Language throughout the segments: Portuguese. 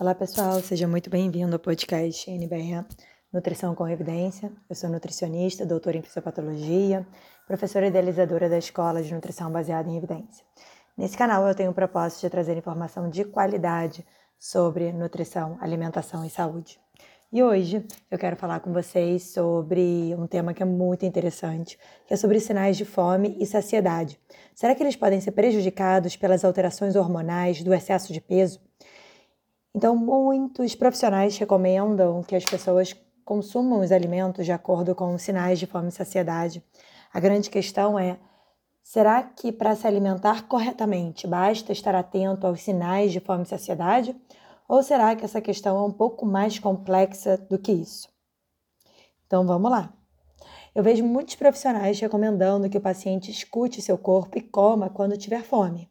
Olá pessoal, seja muito bem-vindo ao podcast NBR Nutrição com Evidência. Eu sou nutricionista, doutora em fisiopatologia, professora idealizadora da Escola de Nutrição Baseada em Evidência. Nesse canal eu tenho o propósito de trazer informação de qualidade sobre nutrição, alimentação e saúde. E hoje eu quero falar com vocês sobre um tema que é muito interessante, que é sobre sinais de fome e saciedade. Será que eles podem ser prejudicados pelas alterações hormonais do excesso de peso? Então, muitos profissionais recomendam que as pessoas consumam os alimentos de acordo com os sinais de fome e saciedade. A grande questão é: será que para se alimentar corretamente basta estar atento aos sinais de fome e saciedade? Ou será que essa questão é um pouco mais complexa do que isso? Então vamos lá. Eu vejo muitos profissionais recomendando que o paciente escute seu corpo e coma quando tiver fome.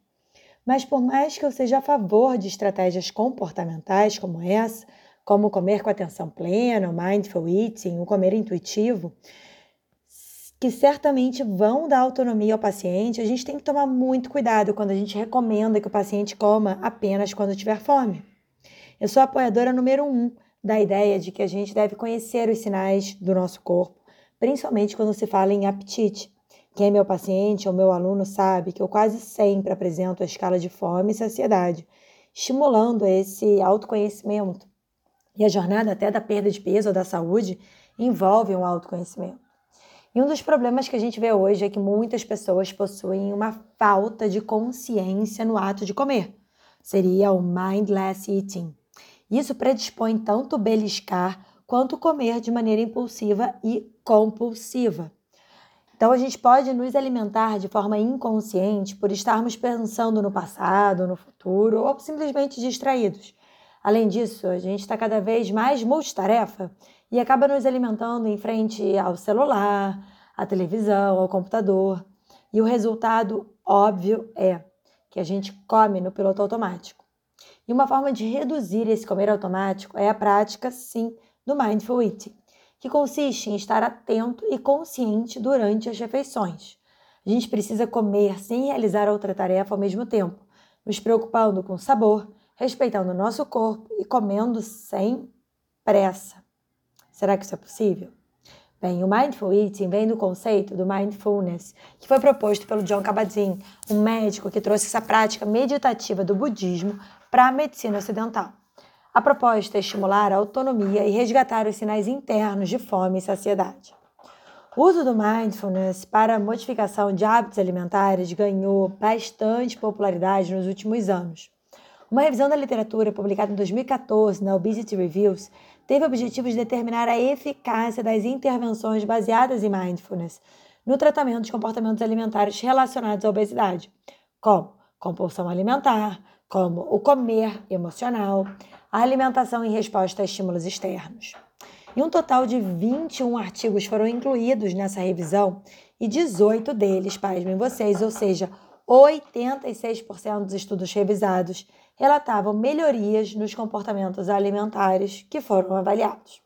Mas por mais que eu seja a favor de estratégias comportamentais como essa, como comer com atenção plena, o mindful eating, o comer intuitivo, que certamente vão dar autonomia ao paciente, a gente tem que tomar muito cuidado quando a gente recomenda que o paciente coma apenas quando tiver fome. Eu sou apoiadora número um da ideia de que a gente deve conhecer os sinais do nosso corpo, principalmente quando se fala em apetite. Quem é meu paciente ou meu aluno sabe que eu quase sempre apresento a escala de fome e saciedade, estimulando esse autoconhecimento. E a jornada até da perda de peso ou da saúde envolve um autoconhecimento. E um dos problemas que a gente vê hoje é que muitas pessoas possuem uma falta de consciência no ato de comer. Seria o mindless eating. Isso predispõe tanto beliscar quanto comer de maneira impulsiva e compulsiva. Então, a gente pode nos alimentar de forma inconsciente por estarmos pensando no passado, no futuro ou simplesmente distraídos. Além disso, a gente está cada vez mais multitarefa e acaba nos alimentando em frente ao celular, à televisão, ao computador. E o resultado óbvio é que a gente come no piloto automático. E uma forma de reduzir esse comer automático é a prática, sim, do mindful eating que consiste em estar atento e consciente durante as refeições. A gente precisa comer sem realizar outra tarefa ao mesmo tempo, nos preocupando com o sabor, respeitando o nosso corpo e comendo sem pressa. Será que isso é possível? Bem, o Mindful Eating vem do conceito do Mindfulness, que foi proposto pelo John Kabat-Zinn, um médico que trouxe essa prática meditativa do budismo para a medicina ocidental. A proposta é estimular a autonomia e resgatar os sinais internos de fome e saciedade. O uso do mindfulness para a modificação de hábitos alimentares ganhou bastante popularidade nos últimos anos. Uma revisão da literatura publicada em 2014 na Obesity Reviews teve o objetivo de determinar a eficácia das intervenções baseadas em mindfulness no tratamento de comportamentos alimentares relacionados à obesidade, como compulsão alimentar, como o comer emocional, a alimentação em resposta a estímulos externos. E um total de 21 artigos foram incluídos nessa revisão e 18 deles, pasmem vocês, ou seja, 86% dos estudos revisados relatavam melhorias nos comportamentos alimentares que foram avaliados.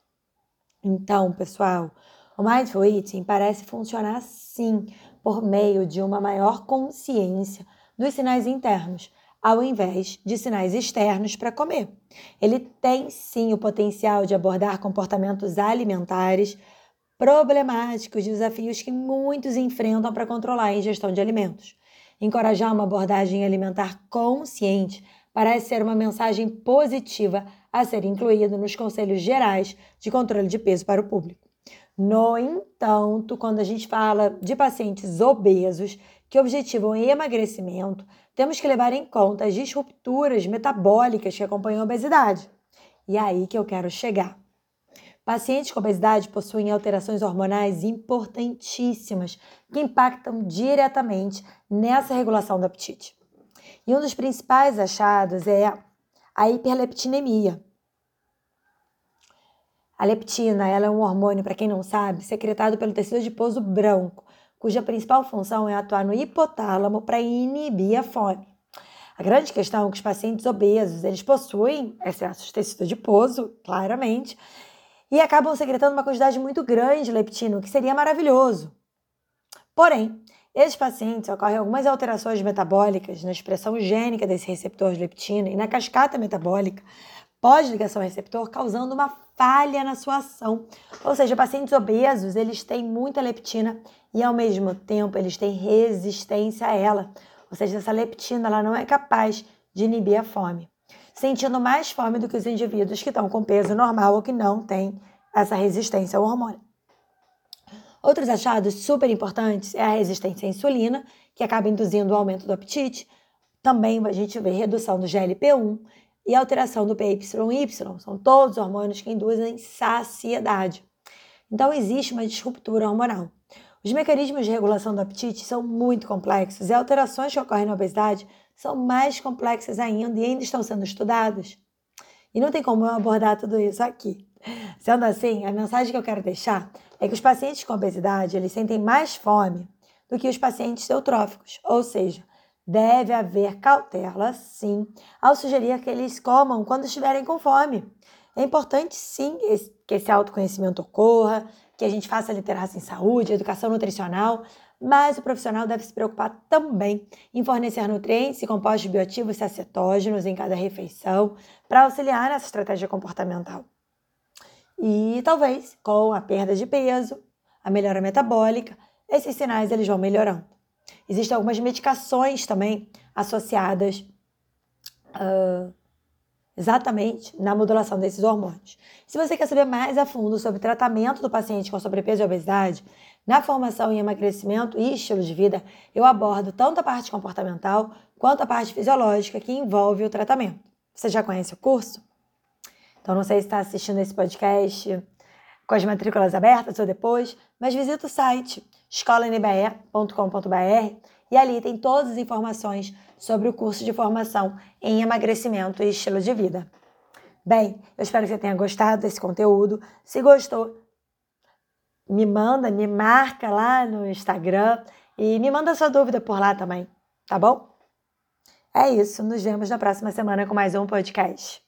Então, pessoal, o Mindful Eating parece funcionar sim por meio de uma maior consciência dos sinais internos, ao invés de sinais externos para comer. Ele tem sim o potencial de abordar comportamentos alimentares problemáticos, desafios que muitos enfrentam para controlar a ingestão de alimentos. Encorajar uma abordagem alimentar consciente parece ser uma mensagem positiva a ser incluída nos conselhos gerais de controle de peso para o público. No entanto, quando a gente fala de pacientes obesos que objetivam emagrecimento, temos que levar em conta as disrupturas metabólicas que acompanham a obesidade. E é aí que eu quero chegar. Pacientes com obesidade possuem alterações hormonais importantíssimas que impactam diretamente nessa regulação do apetite. E um dos principais achados é a hiperleptinemia. A leptina ela é um hormônio, para quem não sabe, secretado pelo tecido adiposo branco, cuja principal função é atuar no hipotálamo para inibir a fome. A grande questão é que os pacientes obesos, eles possuem excesso de tecido adiposo, claramente, e acabam secretando uma quantidade muito grande de leptina, o que seria maravilhoso. Porém, esses pacientes ocorrem algumas alterações metabólicas na expressão gênica desse receptor de leptina e na cascata metabólica, pós-ligação receptor, causando uma falha na sua ação. Ou seja, pacientes obesos, eles têm muita leptina e ao mesmo tempo eles têm resistência a ela. Ou seja, essa leptina ela não é capaz de inibir a fome, sentindo mais fome do que os indivíduos que estão com peso normal ou que não têm essa resistência ao hormônio. Outros achados super importantes é a resistência à insulina, que acaba induzindo o aumento do apetite. Também a gente vê redução do GLP-1 e alteração do PYY. São todos hormônios que induzem saciedade. Então, existe uma disruptura hormonal. Os mecanismos de regulação do apetite são muito complexos e alterações que ocorrem na obesidade são mais complexas ainda e ainda estão sendo estudadas. E não tem como eu abordar tudo isso aqui. Sendo assim, a mensagem que eu quero deixar é que os pacientes com obesidade eles sentem mais fome do que os pacientes eutróficos, ou seja, deve haver cautela, sim, ao sugerir que eles comam quando estiverem com fome. É importante, sim, que esse autoconhecimento ocorra, que a gente faça literacia em saúde, educação nutricional, mas o profissional deve se preocupar também em fornecer nutrientes e compostos bioativos e acetógenos em cada refeição para auxiliar nessa estratégia comportamental. E talvez com a perda de peso, a melhora metabólica, esses sinais eles vão melhorando. Existem algumas medicações também associadas uh, exatamente na modulação desses hormônios. Se você quer saber mais a fundo sobre o tratamento do paciente com sobrepeso e obesidade, na formação em emagrecimento e estilo de vida, eu abordo tanto a parte comportamental quanto a parte fisiológica que envolve o tratamento. Você já conhece o curso? Então, não sei se está assistindo esse podcast com as matrículas abertas ou depois, mas visita o site escolanbe.com.br e ali tem todas as informações sobre o curso de formação em emagrecimento e estilo de vida. Bem, eu espero que você tenha gostado desse conteúdo. Se gostou, me manda, me marca lá no Instagram e me manda sua dúvida por lá também, tá bom? É isso, nos vemos na próxima semana com mais um podcast.